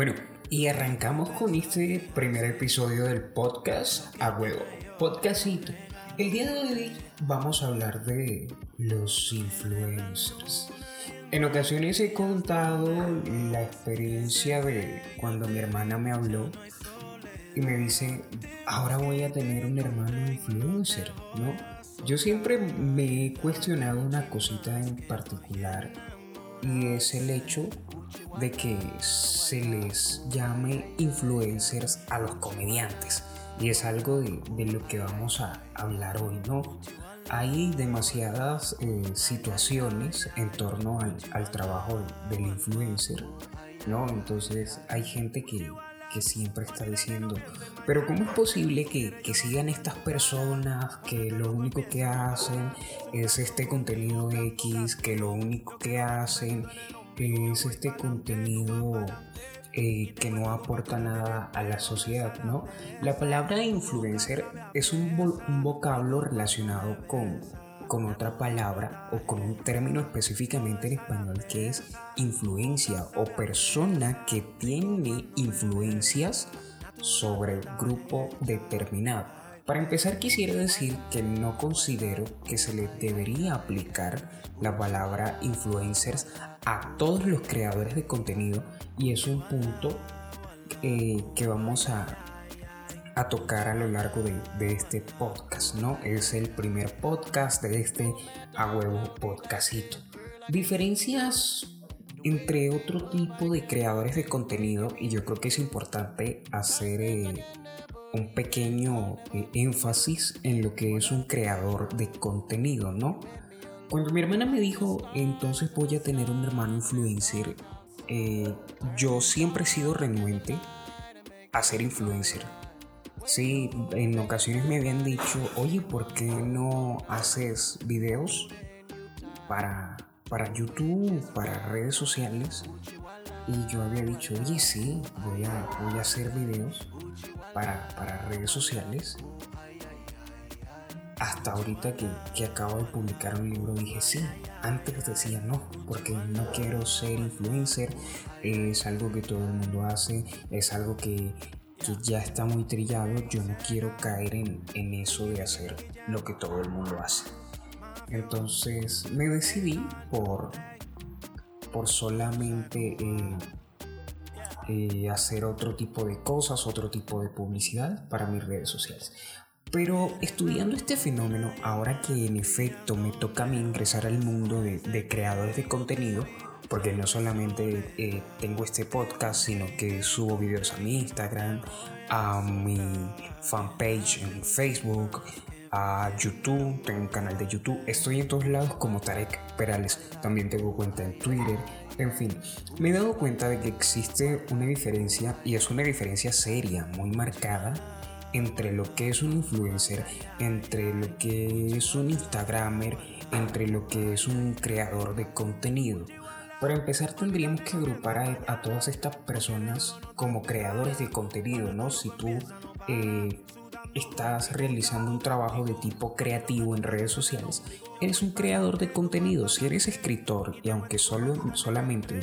Bueno, y arrancamos con este primer episodio del podcast a huevo, podcastito. El día de hoy vamos a hablar de los influencers. En ocasiones he contado la experiencia de cuando mi hermana me habló y me dice, ahora voy a tener un hermano influencer, ¿no? Yo siempre me he cuestionado una cosita en particular y es el hecho de que se les llame influencers a los comediantes. Y es algo de, lo que vamos a hablar hoy, ¿no? Hay demasiadas eh, situaciones en torno al, trabajo del influencer, ¿no? Entonces hay gente que, que siempre está diciendo, pero ¿cómo es posible que, que, sigan estas personas que lo único que hacen es este contenido X, que lo único que hacen es este contenido eh, que no aporta nada a la sociedad, ¿no? La palabra influencer es un, un vocablo relacionado con, con otra palabra o con un término específicamente en español que es influencia o persona que tiene influencias sobre el grupo determinado. Para empezar quisiera decir que no considero que se le debería aplicar la palabra influencers a todos los creadores de contenido y es un punto eh, que vamos a, tocar a lo largo de, de, este podcast, ¿no? Es el primer podcast de este a huevo podcastito. Diferencias entre otro tipo de creadores de contenido y yo creo que es importante hacer eh, un pequeño eh, énfasis en lo que es un creador de contenido, ¿no? Cuando mi hermana me dijo, entonces voy a tener un hermano influencer, eh, yo siempre he sido renuente a ser influencer. Sí, en ocasiones me habían dicho, oye, ¿por qué no haces videos para, para YouTube, para redes sociales? Y yo había dicho, oye, sí, voy a, voy a hacer videos para, para redes sociales hasta ahorita que, que, acabo de publicar un libro dije sí. Antes decía no, porque no quiero ser influencer. Es algo que todo el mundo hace, es algo que, que ya está muy trillado. Yo no quiero caer en, en, eso de hacer lo que todo el mundo hace. Entonces me decidí por, por solamente eh, eh, hacer otro tipo de cosas, otro tipo de publicidad para mis redes sociales. Pero estudiando este fenómeno, ahora que en efecto me toca a mí ingresar al mundo de, creadores de contenido, porque no solamente eh, tengo este podcast, sino que subo videos a mi Instagram, a mi fanpage en Facebook, a YouTube, tengo un canal de YouTube, estoy en todos lados como Tarek Perales, también tengo cuenta en Twitter, en fin, me he dado cuenta de que existe una diferencia y es una diferencia seria, muy marcada entre lo que es un influencer, entre lo que es un Instagramer, entre lo que es un creador de contenido. Para empezar tendríamos que agrupar a, todas estas personas como creadores de contenido, ¿no? Si tú eh, estás realizando un trabajo de tipo creativo en redes sociales, eres un creador de contenido. Si eres escritor y aunque solo, solamente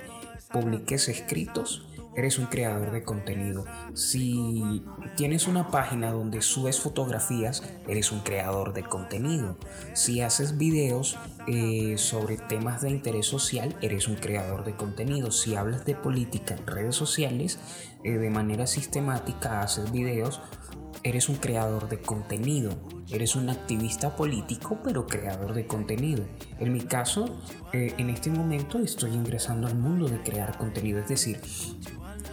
publiques escritos, eres un creador de contenido. Si tienes una página donde subes fotografías, eres un creador de contenido. Si haces videos eh, sobre temas de interés social, eres un creador de contenido. Si hablas de política en redes sociales, eh, de manera sistemática haces videos eres un creador de contenido, eres un activista político pero creador de contenido. En mi caso, eh, en este momento estoy ingresando al mundo de crear contenido, es decir,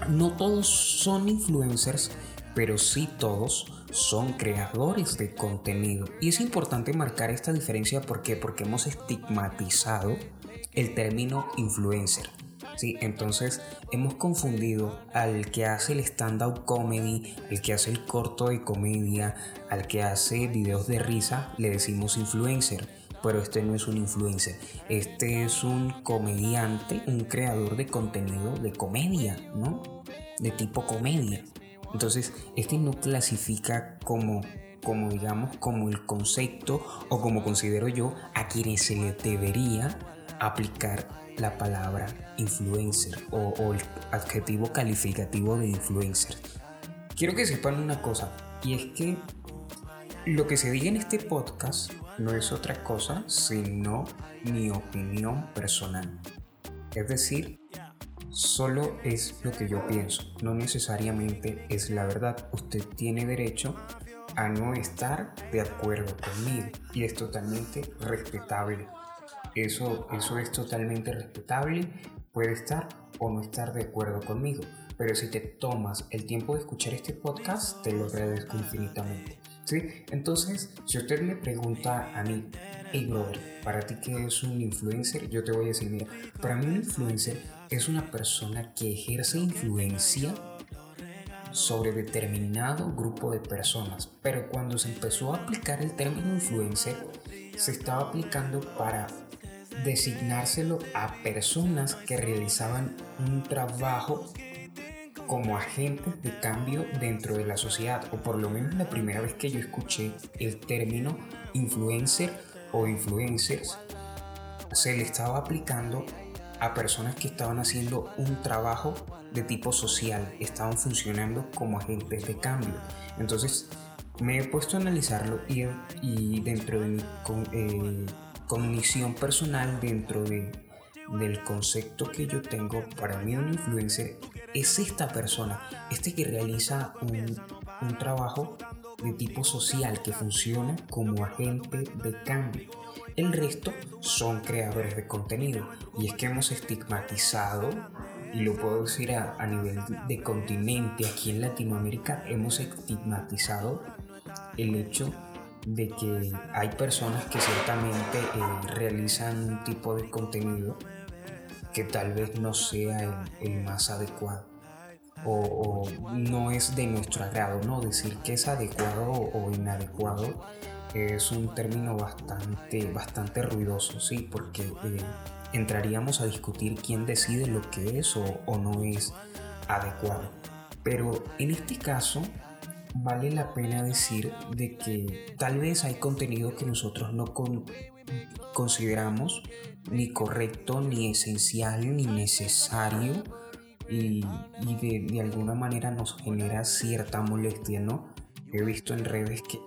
no todos son influencers, pero sí todos son creadores de contenido. Y es importante marcar esta diferencia porque porque hemos estigmatizado el término influencer. Sí, entonces hemos confundido al que hace el stand-up comedy, al que hace el corto de comedia, al que hace videos de risa, le decimos influencer. Pero este no es un influencer, este es un comediante, un creador de contenido de comedia, ¿no? De tipo comedia. Entonces, este no clasifica como como digamos como el concepto o como considero yo a quienes se debería aplicar la palabra influencer o, el adjetivo calificativo de influencer. Quiero que sepan una cosa, y es que lo que se diga en este podcast no es otra cosa sino mi opinión personal. Es decir, solo es lo que yo pienso, no necesariamente es la verdad. Usted tiene derecho a no estar de acuerdo conmigo y es totalmente respetable. Eso, eso es totalmente respetable, puede estar o no estar de acuerdo conmigo, pero si te tomas el tiempo de escuchar este podcast, te lo agradezco infinitamente. ¿Sí? Entonces, si usted me pregunta a mí, hey ¿para ti qué es un influencer? Yo te voy a decir, mira, para mí un influencer es una persona que ejerce influencia sobre determinado grupo de personas, pero cuando se empezó a aplicar el término influencer, se estaba aplicando para designárselo a personas que realizaban un trabajo como agentes de cambio dentro de la sociedad, o por lo menos la primera vez que yo escuché el término influencer o influencers, se le estaba aplicando a personas que estaban haciendo un trabajo de tipo social, estaban funcionando como agentes de cambio. Entonces me he puesto a analizarlo y, dentro de mi eh, cognición personal, dentro de, del concepto que yo tengo, para mí un influencer es esta persona, este que realiza un, un trabajo de tipo social que funciona como agente de cambio. El resto son creadores de contenido y es que hemos estigmatizado y lo puedo decir a, nivel de continente, aquí en Latinoamérica hemos estigmatizado el hecho de que hay personas que ciertamente eh, realizan un tipo de contenido que tal vez no sea el, más adecuado o, no es de nuestro agrado, ¿no? Decir que es adecuado o inadecuado es un término bastante, bastante ruidoso, sí, porque eh, entraríamos a discutir quién decide lo que es o, no es adecuado. Pero en este caso vale la pena decir de que tal vez hay contenido que nosotros no consideramos ni correcto, ni esencial, ni necesario y, de, alguna manera nos genera cierta molestia, ¿no? He visto en redes que,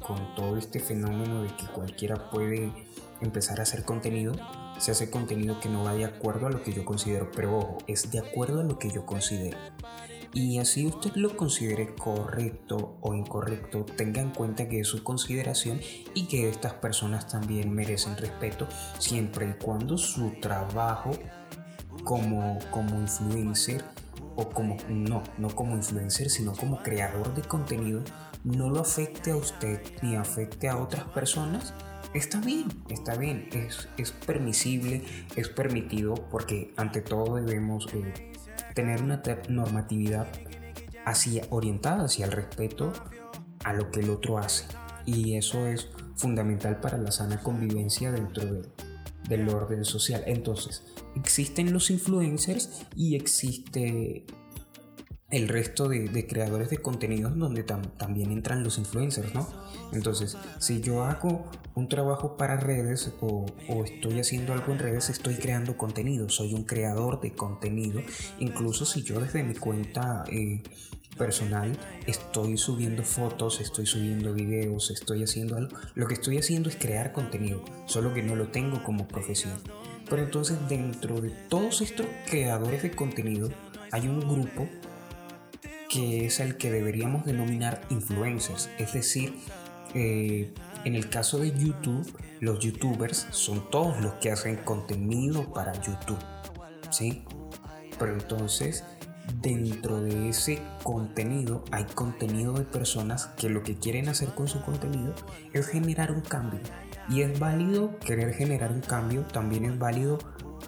con todo este fenómeno de que cualquiera puede empezar a hacer contenido, se hace contenido que no va de acuerdo a lo que yo considero, pero ojo, es de acuerdo a lo que yo considero. Y así usted lo considere correcto o incorrecto, tenga en cuenta que es su consideración y que estas personas también merecen respeto siempre y cuando su trabajo como, como influencer o como, no, no como influencer, sino como creador de contenido, no lo afecte a usted ni afecte a otras personas está bien, está bien, es, es permisible, es permitido porque ante todo debemos eh, tener una normatividad hacia, orientada hacia el respeto a lo que el otro hace. Y eso es fundamental para la sana convivencia dentro del orden social. Entonces, existen los influencers y existe el resto de, creadores de contenidos donde también entran los influencers, ¿no? Entonces, si yo hago un trabajo para redes o, estoy haciendo algo en redes, estoy creando contenido, soy un creador de contenido. Incluso si yo desde mi cuenta eh, personal estoy subiendo fotos, estoy subiendo videos, estoy haciendo algo, lo que estoy haciendo es crear contenido, solo que no lo tengo como profesión. Pero entonces dentro de todos estos creadores de contenido hay un grupo que es el que deberíamos denominar influencers, es decir, eh, en el caso de YouTube, los youtubers son todos los que hacen contenido para YouTube, ¿sí? Pero entonces, dentro de ese contenido hay contenido de personas que lo que quieren hacer con su contenido es generar un cambio. Y es válido querer generar un cambio, también es válido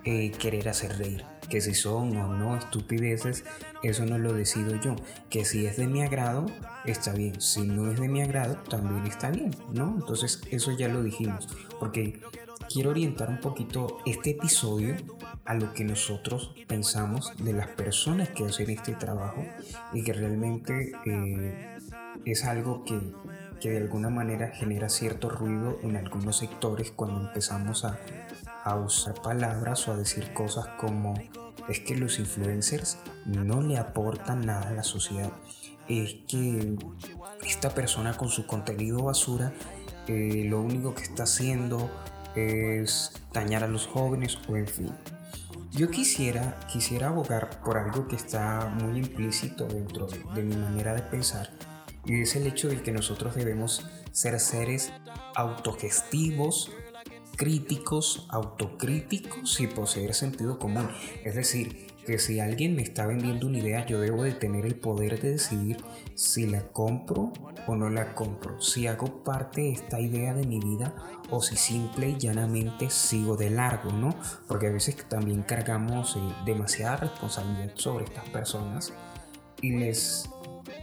eh, querer hacer reír que si son o no estupideces, eso no lo decido yo. Que si es de mi agrado, está bien. Si no es de mi agrado, también está bien, ¿no? Entonces eso ya lo dijimos. Porque quiero orientar un poquito este episodio a lo que nosotros pensamos de las personas que hacen este trabajo y que realmente eh, es algo que, que de alguna manera genera cierto ruido en algunos sectores cuando empezamos a a usar palabras o a decir cosas como es que los influencers no le aportan nada a la sociedad. Es que esta persona con su contenido basura eh, lo único que está haciendo es dañar a los jóvenes o en fin. Yo quisiera, quisiera abogar por algo que está muy implícito dentro de mi manera de pensar y es el hecho de que nosotros debemos ser seres autogestivos, críticos, autocríticos y poseer sentido común. Es decir, que si alguien me está vendiendo una idea, yo debo de tener el poder de decidir si la compro o no la compro, si hago parte de esta idea de mi vida o si simple y llanamente sigo de largo, ¿no? Porque a veces también cargamos eh, demasiada responsabilidad sobre estas personas y les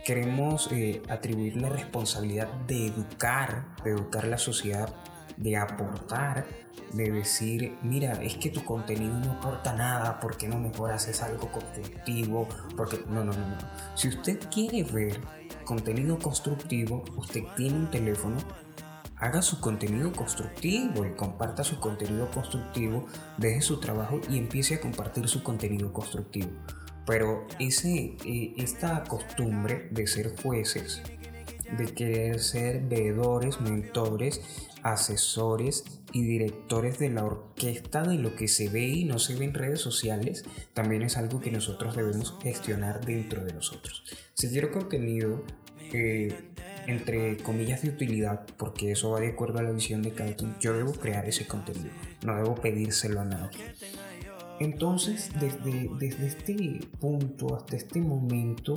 queremos eh, atribuir la responsabilidad de educar, de educar la sociedad, de aportar, de decir, mira, es que tu contenido no aporta nada, ¿por qué no mejor haces algo constructivo? Porque no, no, no, no. Si usted quiere ver contenido constructivo, usted tiene un teléfono, haga su contenido constructivo y comparta su contenido constructivo, deje su trabajo y empiece a compartir su contenido constructivo. Pero ese, eh, esta costumbre de ser jueces, de querer ser veedores, mentores, asesores y directores de la orquesta de lo que se ve y no se ve en redes sociales, también es algo que nosotros debemos gestionar dentro de nosotros. Si quiero contenido eh, entre comillas de utilidad, porque eso va de acuerdo a la visión de cada quien, yo debo crear ese contenido, no debo pedírselo a nadie. Entonces, desde, desde este punto hasta este momento,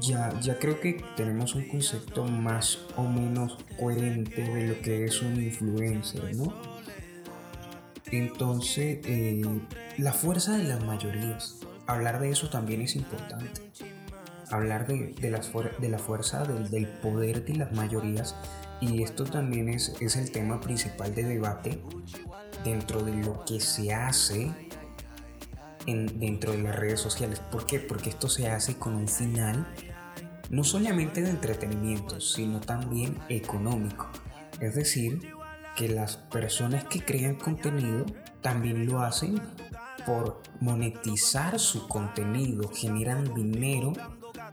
ya, ya creo que tenemos un concepto más o menos coherente de lo que es un influencer, ¿no? Entonces, eh, la fuerza de las mayorías, hablar de eso también es importante. Hablar de, de, la, de la fuerza del, del, poder de las mayorías y esto también es, es el tema principal de debate dentro de lo que se hace dentro de las redes sociales. ¿Por qué? Porque esto se hace con un final no solamente de entretenimiento, sino también económico. Es decir, que las personas que crean contenido también lo hacen por monetizar su contenido, generan dinero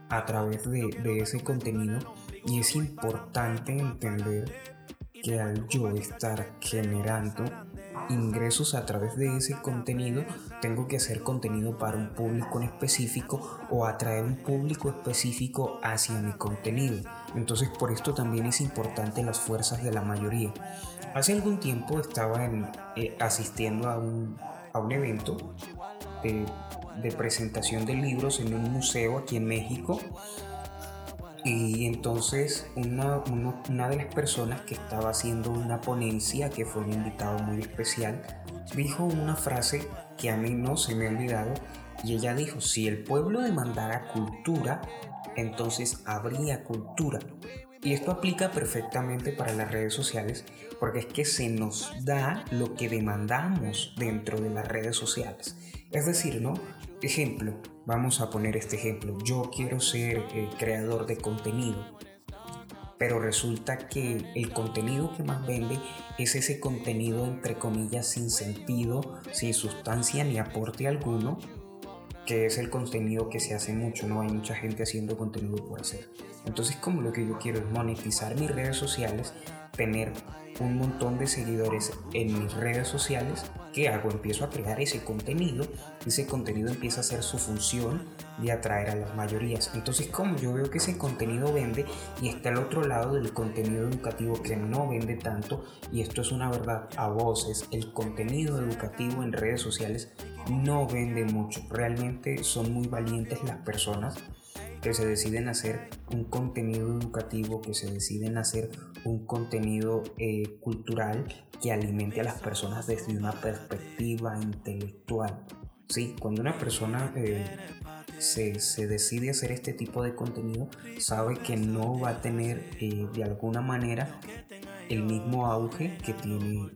a través de, de ese contenido y es importante entender que al yo estar generando ingresos a través de ese contenido, tengo que hacer contenido para un público en específico o atraer un público específico hacia mi contenido. Entonces por esto también es importante las fuerzas de la mayoría. Hace algún tiempo estaba eh, asistiendo a un, a un evento de presentación de libros en un museo aquí en México y entonces una, una, de las personas que estaba haciendo una ponencia, que fue un invitado muy especial, dijo una frase que a mí no se me ha olvidado y ella dijo, si el pueblo demandara cultura, entonces habría cultura. Y esto aplica perfectamente para las redes sociales porque es que se nos da lo que demandamos dentro de las redes sociales. Es decir, ¿no? Ejemplo, vamos a poner este ejemplo. Yo quiero ser eh, creador de contenido, pero resulta que el contenido que más vende es ese contenido entre comillas sin sentido, sin sustancia ni aporte alguno, que es el contenido que se hace mucho, ¿no? Hay mucha gente haciendo contenido por hacer. Entonces como lo que yo quiero es monetizar mis redes sociales, tener un montón de seguidores en mis redes sociales, ¿qué hago? Empiezo a crear ese contenido, ese contenido empieza a ser su función de atraer a las mayorías. Entonces, como yo veo que ese contenido vende y está al otro lado del contenido educativo que no vende tanto, y esto es una verdad a voces, el contenido educativo en redes sociales no vende mucho. Realmente son muy valientes las personas que se deciden hacer un contenido educativo, que se deciden hacer un contenido eh, cultural que alimente a las personas desde una perspectiva intelectual. Sí, cuando una persona eh, se, se, decide hacer este tipo de contenido, sabe que no va a tener eh, de alguna manera el mismo auge que tiene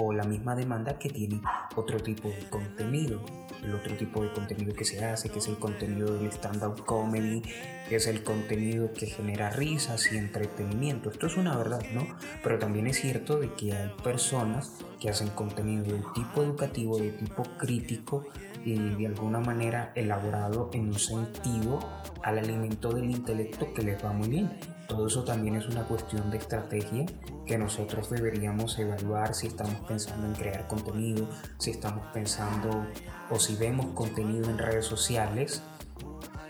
o la misma demanda que tiene otro tipo de contenido. El otro tipo de contenido que se hace, que es el contenido del stand-up comedy, que es el contenido que genera risas y entretenimiento. Esto es una verdad, ¿no? Pero también es cierto de que hay personas que hacen contenido de tipo educativo, de tipo crítico y de alguna manera elaborado en un sentido al alimento del intelecto que les va muy bien. Todo eso también es una cuestión de estrategia que nosotros deberíamos evaluar si estamos pensando en crear contenido, si estamos pensando o si vemos contenido en redes sociales.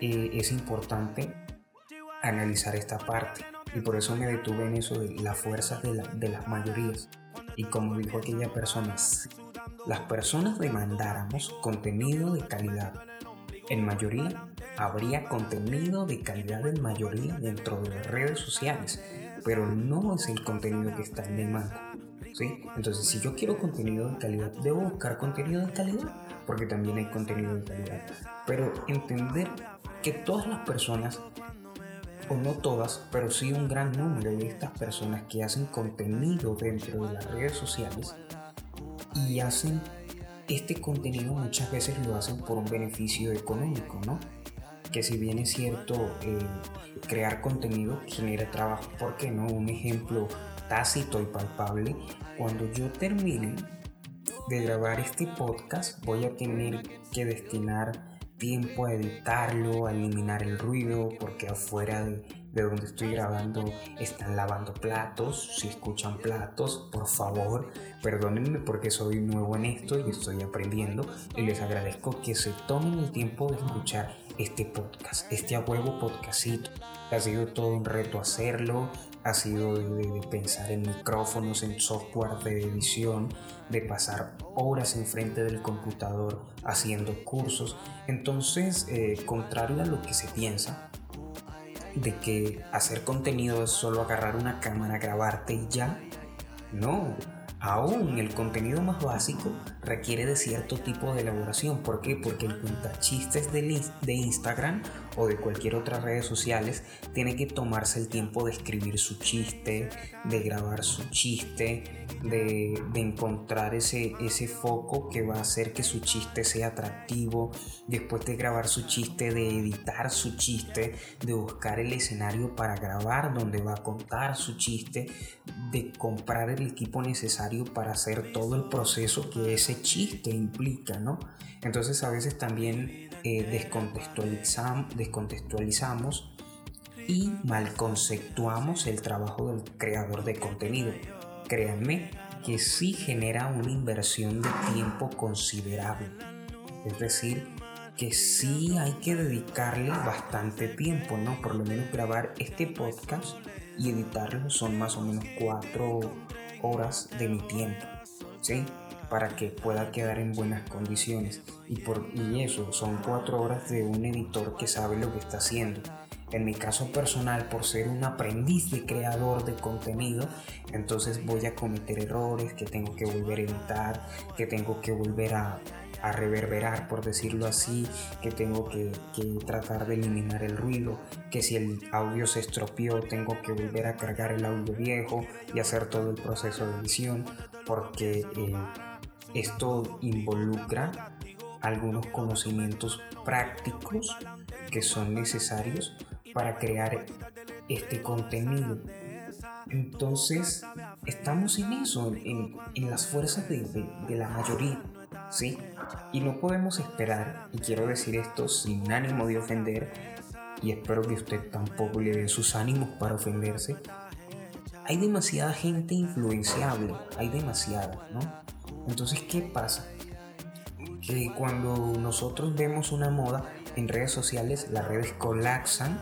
Es importante analizar esta parte y por eso me detuve en eso de las fuerzas de, de las mayorías. Y como dijo aquella persona, las personas demandáramos contenido de calidad, en mayoría habría contenido de calidad en mayoría dentro de las redes sociales, pero no es el contenido que está en demanda. ¿sí? Entonces, si yo quiero contenido de calidad, debo buscar contenido de calidad, porque también hay contenido de calidad. Pero entender que todas las personas o no todas, pero sí un gran número de estas personas que hacen contenido dentro de las redes sociales y hacen este contenido muchas veces lo hacen por un beneficio económico, ¿no? Que si bien es cierto, eh, crear contenido genera trabajo, ¿por qué no? Un ejemplo tácito y palpable, cuando yo termine de grabar este podcast, voy a tener que destinar tiempo a editarlo, a eliminar el ruido, porque afuera de, donde estoy grabando están lavando platos. Si escuchan platos, por favor, perdónenme porque soy nuevo en esto y estoy aprendiendo. Y les agradezco que se tomen el tiempo de escuchar este podcast, este a huevo podcastito. Ha sido todo un reto hacerlo, ha sido de, pensar en micrófonos, en software de edición, de pasar horas enfrente del computador haciendo cursos. Entonces, eh, contrario a lo que se piensa, de que hacer contenido es solo agarrar una cámara, grabarte y ya, no Aún el contenido más básico requiere de cierto tipo de elaboración. ¿Por qué? Porque el cuentachistes de, de Instagram o de cualquier otra red sociales tiene que tomarse el tiempo de escribir su chiste, de grabar su chiste, de, encontrar ese, ese foco que va a hacer que su chiste sea atractivo, después de grabar su chiste, de editar su chiste, de buscar el escenario para grabar donde va a contar su chiste, de comprar el equipo necesario para hacer todo el proceso que ese chiste implica, ¿no? Entonces a veces también eh, descontextualizamos, y malconceptuamos el trabajo del creador de contenido. Créanme que sí genera una inversión de tiempo considerable. Es decir, que sí hay que dedicarle bastante tiempo, ¿no? Por lo menos grabar este podcast y editarlo son más o menos cuatro horas de mi tiempo, ¿sí? Para que pueda quedar en buenas condiciones. Y, por, y eso son cuatro horas de un editor que sabe lo que está haciendo. En mi caso personal, por ser un aprendiz de creador de contenido, entonces voy a cometer errores que tengo que volver a editar, que tengo que volver a, reverberar, por decirlo así, que tengo que, tratar de eliminar el ruido, que si el audio se estropeó, tengo que volver a cargar el audio viejo y hacer todo el proceso de edición, porque eh, esto involucra algunos conocimientos prácticos que son necesarios para crear este contenido. Entonces, estamos en eso, en, las fuerzas de, de, la mayoría, ¿sí? Y no podemos esperar, y quiero decir esto sin ánimo de ofender, y espero que usted tampoco le dé sus ánimos para ofenderse. Hay demasiada gente influenciable, hay demasiada, ¿no? Entonces, ¿qué pasa? Que cuando nosotros vemos una moda, en redes sociales las redes colapsan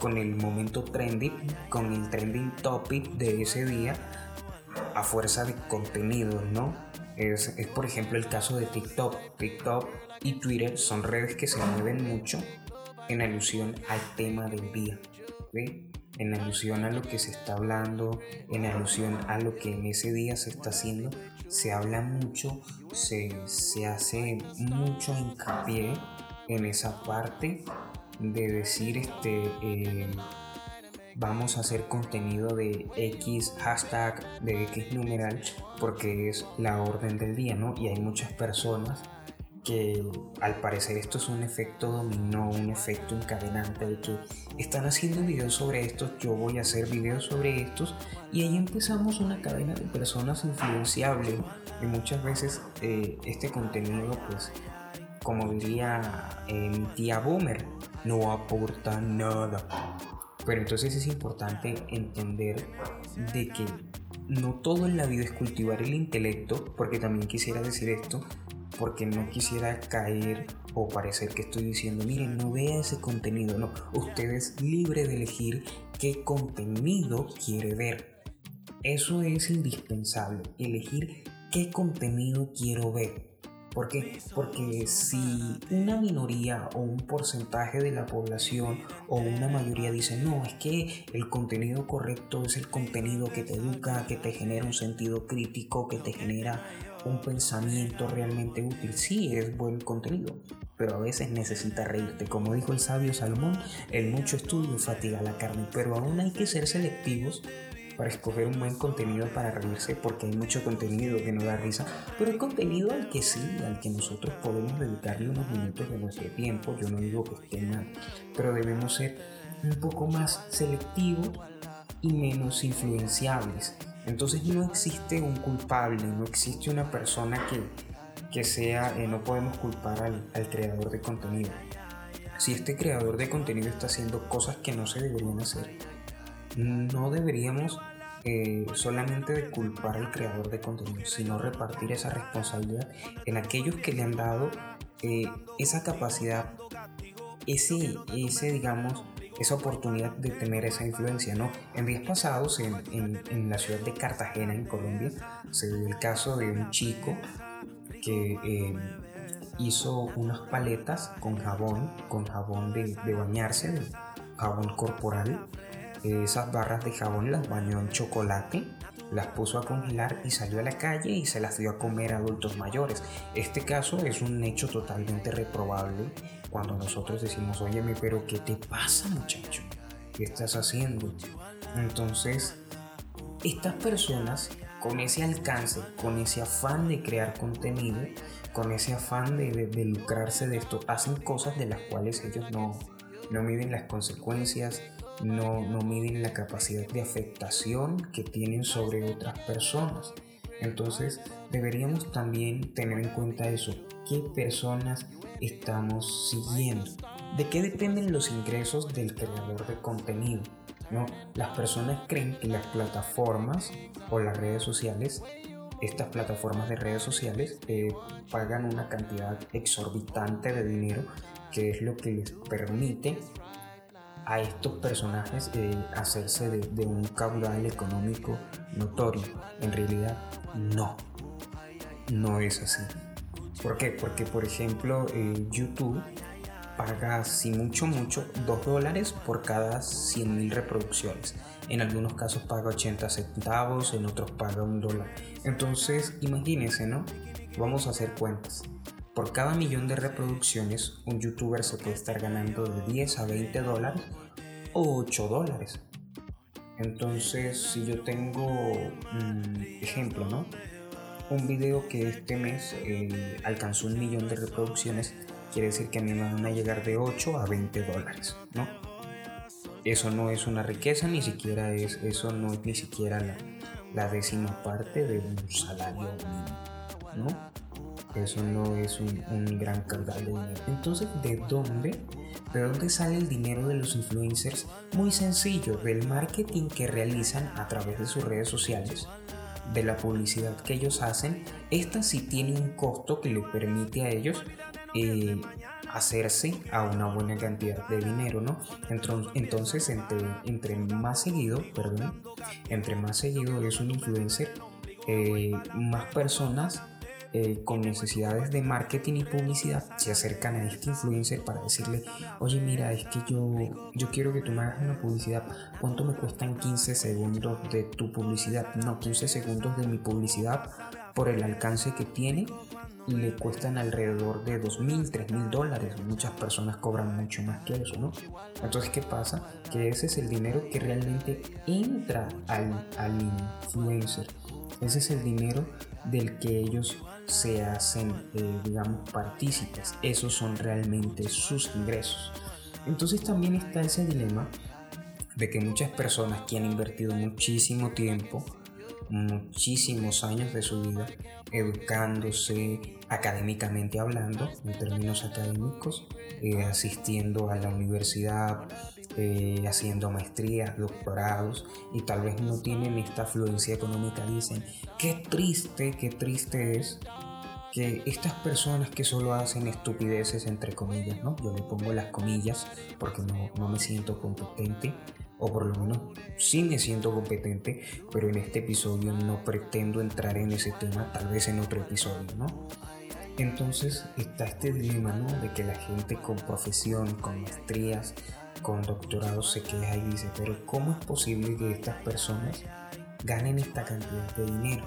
con el momento trending, con el trending topic de ese día a fuerza de contenido, ¿no? Es, por ejemplo el caso de TikTok. TikTok y Twitter son redes que se mueven mucho en alusión al tema del día, en alusión a lo que se está hablando, en alusión a lo que en ese día se está haciendo. Se habla mucho, se, se hace mucho hincapié en esa parte de decir este, eh, vamos a hacer contenido de X hashtag, de X numeral, porque es la orden del día, ¿no? Y hay muchas personas que al parecer esto es un efecto dominó, un efecto encadenante de que están haciendo videos sobre estos, yo voy a hacer videos sobre estos y ahí empezamos una cadena de personas influenciables y muchas veces eh, este contenido pues como diría eh, mi tía Boomer no aporta nada. Pero entonces es importante entender de que no todo en la vida es cultivar el intelecto porque también quisiera decir esto porque no quisiera caer o parecer que estoy diciendo, miren, no vea ese contenido, no, usted es libre de elegir qué contenido quiere ver. Eso es indispensable, elegir qué contenido quiero ver. ¿Por qué? Porque si una minoría o un porcentaje de la población o una mayoría dice, no, es que el contenido correcto es el contenido que te educa, que te genera un sentido crítico, que te genera un pensamiento realmente útil. Sí, es buen contenido, pero a veces necesita reírte. Como dijo el sabio Salomón, el mucho estudio fatiga la carne, pero aún hay que ser selectivos para escoger un buen contenido para reírse, porque hay mucho contenido que no da risa, pero hay contenido al que sí, al que nosotros podemos dedicarle unos minutos de nuestro tiempo. Yo no digo que esté mal, pero debemos ser un poco más selectivos y menos influenciables. Entonces no existe un culpable, no existe una persona que, que sea, eh, no podemos culpar al, creador de contenido. Si este creador de contenido está haciendo cosas que no se deberían hacer, no deberíamos eh, solamente culpar al creador de contenido, sino repartir esa responsabilidad en aquellos que le han dado eh, esa capacidad, ese, ese digamos, esa oportunidad de tener esa influencia, ¿no? En días pasados, en, en, la ciudad de Cartagena, en Colombia, se dio el caso de un chico que eh, hizo unas paletas con jabón, con jabón de, de bañarse, jabón corporal. esas barras de jabón las bañó en chocolate, las puso a congelar y salió a la calle y se las dio a comer a adultos mayores. Este caso es un hecho totalmente reprobable cuando nosotros decimos, óyeme, pero ¿qué te pasa muchacho? ¿Qué estás haciendo? Entonces, estas personas con ese alcance, con ese afán de crear contenido, con ese afán de, lucrarse de esto, hacen cosas de las cuales ellos no, no miden las consecuencias, no, no miden la capacidad de afectación que tienen sobre otras personas. Entonces deberíamos también tener en cuenta eso, qué personas estamos siguiendo. ¿De qué dependen los ingresos del creador de contenido? ¿No? Las personas creen que las plataformas o las redes sociales, estas plataformas de redes sociales, eh, pagan una cantidad exorbitante de dinero que es lo que les permite a estos personajes eh, hacerse de, un caudal económico notorio. En realidad, no. No es así. ¿Por qué? Porque, por ejemplo, eh, YouTube paga, si mucho, mucho, 2 dólares por cada 100.000 reproducciones. En algunos casos paga 80 centavos, en otros paga un dólar. Entonces, imagínense, ¿no? Vamos a hacer cuentas. Por cada millón de reproducciones, un youtuber se puede estar ganando de 10 a 20 dólares o 8 dólares. Entonces, si yo tengo, un ejemplo, ¿no? un video que este mes eh, alcanzó un millón de reproducciones, quiere decir que a mí me van a llegar de 8 a 20 dólares, ¿no? Eso no es una riqueza, ni siquiera es, eso no es ni siquiera la, décima parte de un salario ¿no? Eso no es un, gran caudal de dinero. Entonces, ¿de dónde? ¿De dónde sale el dinero de los influencers? Muy sencillo, del marketing que realizan a través de sus redes sociales de la publicidad que ellos hacen, esta sí tiene un costo que le permite a ellos eh, hacerse a una buena cantidad de dinero, ¿no? Entonces, entre, entre más seguido, perdón, entre más seguido es un influencer, eh, más personas eh, con necesidades de marketing y publicidad se acercan a este influencer para decirle, oye mira, es que yo, yo quiero que tú me hagas una publicidad, ¿cuánto me cuestan 15 segundos de tu publicidad? No, 15 segundos de mi publicidad por el alcance que tiene le cuestan alrededor de 2.000, 3.000 dólares. Muchas personas cobran mucho más que eso, ¿no? Entonces, ¿qué pasa? Que ese es el dinero que realmente entra al, al influencer. Ese es el dinero del que ellos se hacen, eh, digamos, partícipes. Esos son realmente sus ingresos. Entonces también está ese dilema de que muchas personas que han invertido muchísimo tiempo, muchísimos años de su vida educándose académicamente hablando, en términos académicos, eh, asistiendo a la universidad, eh, haciendo maestrías, doctorados y tal vez no tienen esta afluencia económica, dicen, qué triste, qué triste es que estas personas que solo hacen estupideces entre comillas, ¿no? Yo le pongo las comillas porque no, no me siento competente o por lo menos sí me siento competente, pero en este episodio no pretendo entrar en ese tema, tal vez en otro episodio, ¿no? Entonces está este dilema, ¿no? De que la gente con profesión, con maestrías, con doctorados se queja y dice, pero ¿cómo es posible que estas personas ganen esta cantidad de dinero?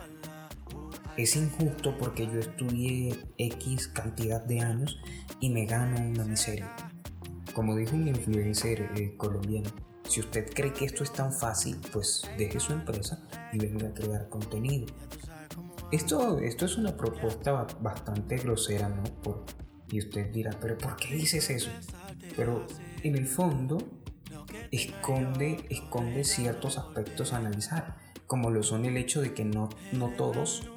Es injusto porque yo estudié X cantidad de años y me gano una miseria. Como dijo un influencer eh, colombiano, si usted cree que esto es tan fácil, pues deje su empresa y venga a crear contenido. Esto, esto es una propuesta bastante grosera, ¿no? Y usted dirá, pero ¿por qué dices eso? Pero en el fondo esconde, esconde ciertos aspectos a analizar, como lo son el hecho de que no, no todos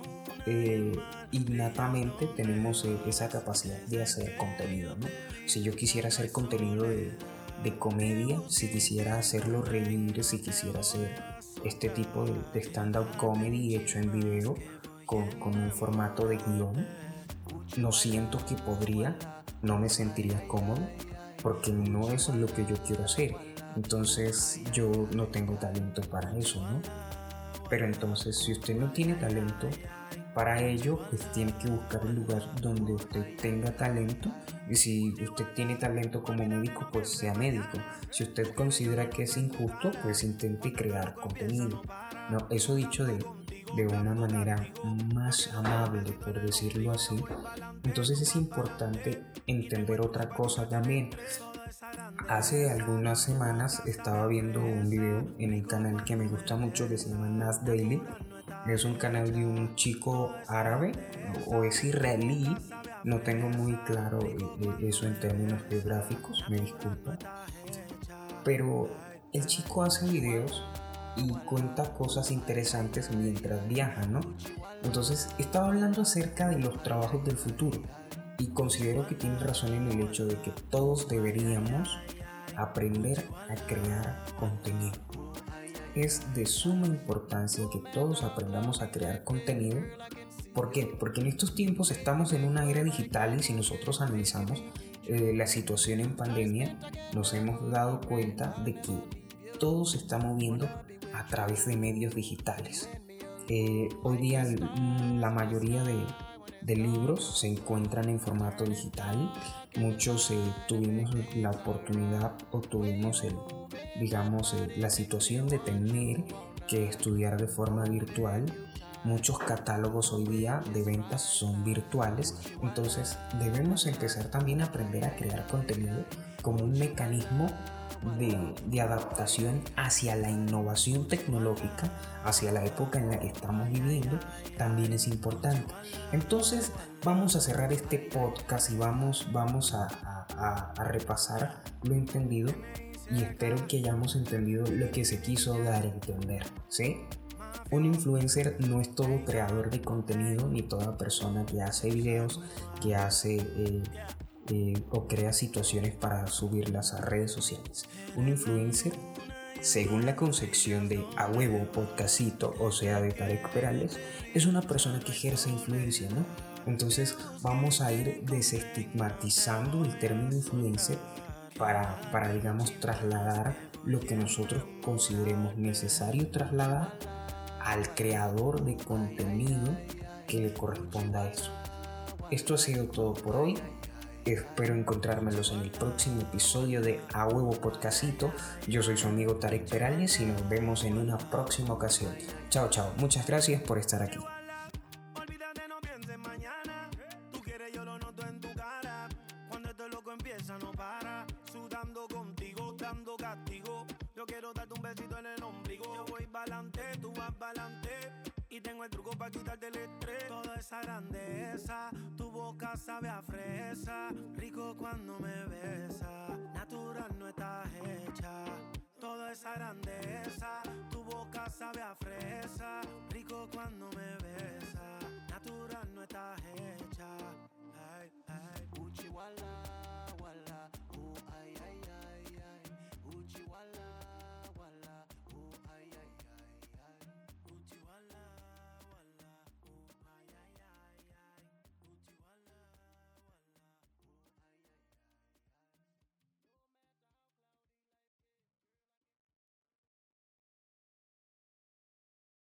eh, innatamente tenemos eh, esa capacidad de hacer contenido, ¿no? Si yo quisiera hacer contenido de, de comedia, si quisiera hacerlo reír, si quisiera hacer este tipo de, stand-up comedy hecho en video con, un formato de guion, no siento que podría, no me sentiría cómodo, porque no es lo que yo quiero hacer. Entonces yo no tengo talento para eso, ¿no? Pero entonces si usted no tiene talento, para ello, pues tiene que buscar el lugar donde usted tenga talento y si usted tiene talento como médico, pues sea médico. Si usted considera que es injusto, pues intente crear contenido. No, eso dicho de, de una manera más amable, por decirlo así. Entonces es importante entender otra cosa también. Hace algunas semanas estaba viendo un video en un canal que me gusta mucho que se llama Nas Daily es un canal de un chico árabe o es israelí. No tengo muy claro eh, eh, eso en términos geográficos, me disculpa. Pero el chico hace videos y cuenta cosas interesantes mientras viaja, ¿no? Entonces estaba hablando acerca de los trabajos del futuro y considero que tiene razón en el hecho de que todos deberíamos aprender a crear contenido es de suma importancia que todos aprendamos a crear contenido. ¿Por qué? Porque en estos tiempos estamos en una era digital y si nosotros analizamos eh, la situación en pandemia, nos hemos dado cuenta de que todo se está moviendo a través de medios digitales. Eh, hoy día la mayoría de, de libros se encuentran en formato digital. Muchos eh, tuvimos la oportunidad o tuvimos el, digamos, eh, la situación de tener que estudiar de forma virtual. Muchos catálogos hoy día de ventas son virtuales, entonces debemos empezar también a aprender a crear contenido como un mecanismo de, adaptación hacia la innovación tecnológica, hacia la época en la que estamos viviendo, también es importante. Entonces vamos a cerrar este podcast y vamos, vamos a, a repasar lo entendido y espero que hayamos entendido lo que se quiso dar a entender, ¿sí? Un influencer no es todo creador de contenido ni toda persona que hace videos, que hace eh, eh, o crea situaciones para subirlas a redes sociales. Un influencer, según la concepción de a huevo podcastito, o sea, de Tarek Perales, es una persona que ejerce influencia, ¿no? Entonces vamos a ir desestigmatizando el término influencer para, para, digamos, trasladar lo que nosotros consideremos necesario trasladar al creador de contenido que le corresponda a eso. Esto ha sido todo por hoy. Espero encontrármelos en el próximo episodio de A Huevo Podcastito. Yo soy su amigo Tarek Perales y nos vemos en una próxima ocasión. Chao, chao. Muchas gracias por estar aquí. Yo quiero darte un besito en el ombligo. Yo voy pa'lante, tú vas pa'lante. Y tengo el truco para quitarte el estrés. Toda esa grandeza, tu boca sabe a fresa. Rico cuando me besa, natural no estás hecha. Toda esa grandeza, tu boca sabe a fresa. Rico cuando me besa, natural no estás hecha. Ay, ay. Uchiwala.